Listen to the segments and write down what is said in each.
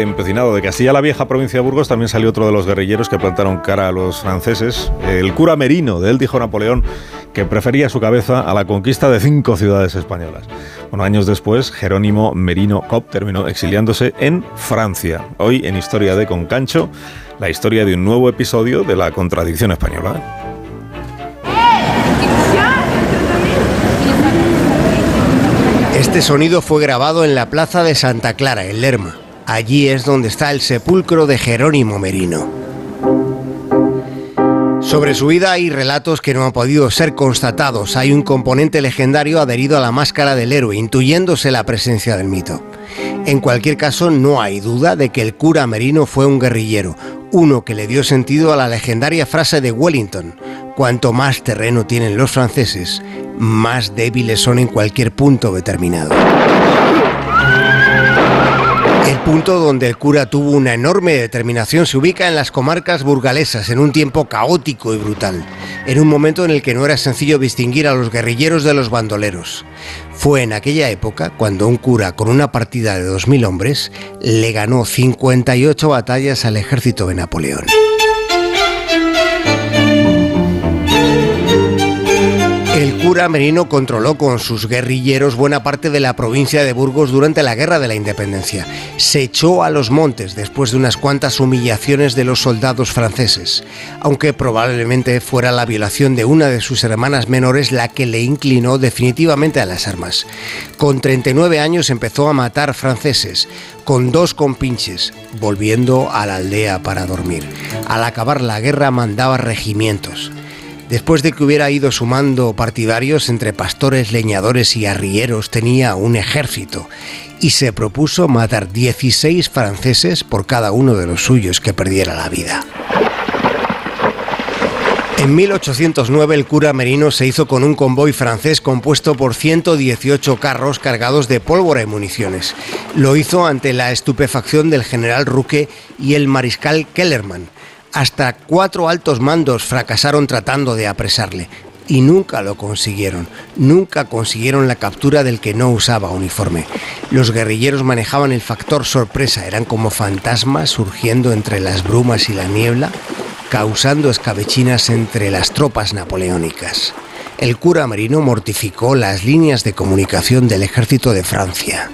Empecinado de Castilla la Vieja, provincia de Burgos, también salió otro de los guerrilleros que plantaron cara a los franceses, el cura Merino. De él dijo Napoleón que prefería su cabeza a la conquista de cinco ciudades españolas. Bueno, años después, Jerónimo Merino Cop terminó exiliándose en Francia. Hoy, en Historia de Concancho, la historia de un nuevo episodio de la contradicción española. Este sonido fue grabado en la plaza de Santa Clara, en Lerma. Allí es donde está el sepulcro de Jerónimo Merino. Sobre su vida hay relatos que no han podido ser constatados. Hay un componente legendario adherido a la máscara del héroe, intuyéndose la presencia del mito. En cualquier caso, no hay duda de que el cura Merino fue un guerrillero, uno que le dio sentido a la legendaria frase de Wellington, cuanto más terreno tienen los franceses, más débiles son en cualquier punto determinado. El punto donde el cura tuvo una enorme determinación se ubica en las comarcas burgalesas, en un tiempo caótico y brutal, en un momento en el que no era sencillo distinguir a los guerrilleros de los bandoleros. Fue en aquella época cuando un cura con una partida de 2.000 hombres le ganó 58 batallas al ejército de Napoleón. El cura Merino controló con sus guerrilleros buena parte de la provincia de Burgos durante la Guerra de la Independencia. Se echó a los montes después de unas cuantas humillaciones de los soldados franceses, aunque probablemente fuera la violación de una de sus hermanas menores la que le inclinó definitivamente a las armas. Con 39 años empezó a matar franceses, con dos compinches, volviendo a la aldea para dormir. Al acabar la guerra mandaba regimientos. Después de que hubiera ido sumando partidarios entre pastores, leñadores y arrieros, tenía un ejército y se propuso matar 16 franceses por cada uno de los suyos que perdiera la vida. En 1809 el cura Merino se hizo con un convoy francés compuesto por 118 carros cargados de pólvora y municiones. Lo hizo ante la estupefacción del general Ruque y el mariscal Kellerman hasta cuatro altos mandos fracasaron tratando de apresarle y nunca lo consiguieron. Nunca consiguieron la captura del que no usaba uniforme. Los guerrilleros manejaban el factor sorpresa, eran como fantasmas surgiendo entre las brumas y la niebla, causando escabechinas entre las tropas napoleónicas. El cura marino mortificó las líneas de comunicación del ejército de Francia.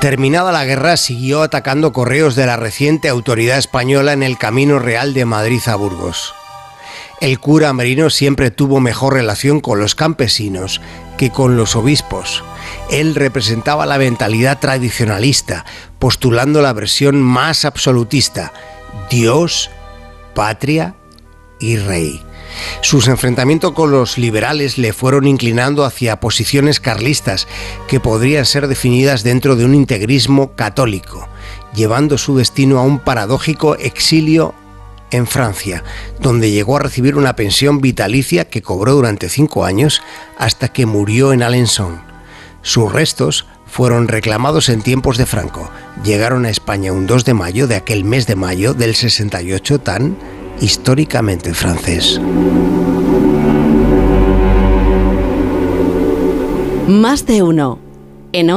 Terminada la guerra, siguió atacando correos de la reciente autoridad española en el Camino Real de Madrid a Burgos. El cura Merino siempre tuvo mejor relación con los campesinos que con los obispos. Él representaba la mentalidad tradicionalista, postulando la versión más absolutista, Dios, patria y rey. Sus enfrentamientos con los liberales le fueron inclinando hacia posiciones carlistas que podrían ser definidas dentro de un integrismo católico, llevando su destino a un paradójico exilio en Francia, donde llegó a recibir una pensión vitalicia que cobró durante cinco años hasta que murió en Alençon. Sus restos fueron reclamados en tiempos de Franco. Llegaron a España un 2 de mayo de aquel mes de mayo del 68 tan históricamente francés. Más de uno. En